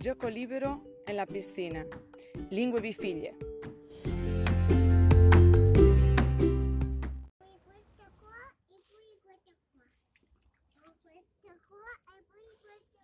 Gioco libero en la piscina. Lingue bifiglie. Poi questo qua e poi questo qua. Poi questo qua e poi questo qua.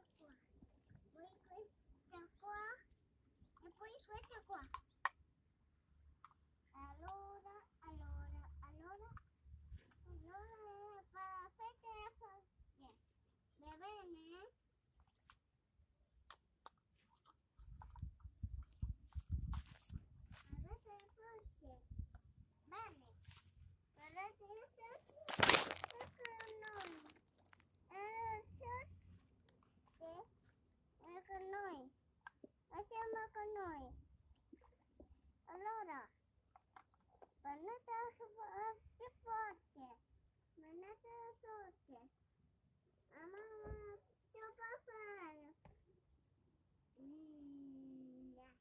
Noi. Allora, guardate che forte. Guardate forte. Mamma, che fa fare? Mm, yeah.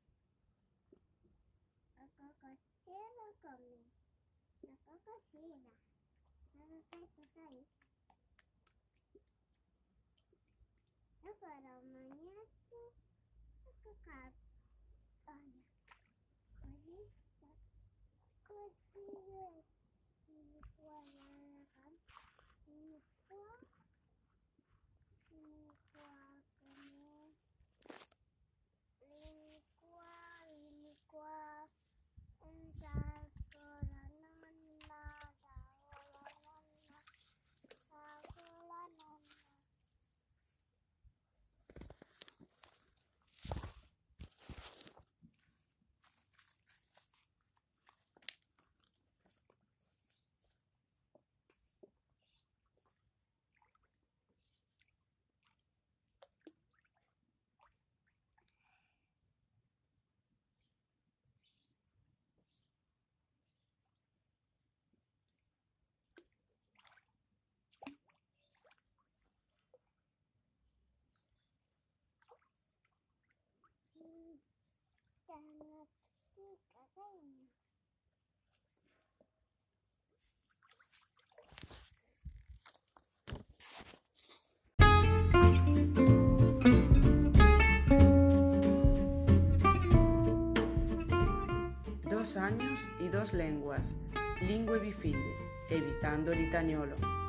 Ecco cos'era con me. Ecco cos'era. Aspetta, sai? Io farò un magnetto. Ecco qua. Oh, yeah. Dos años y dos lenguas. Lingue bifiglie. Evitando l'italiano.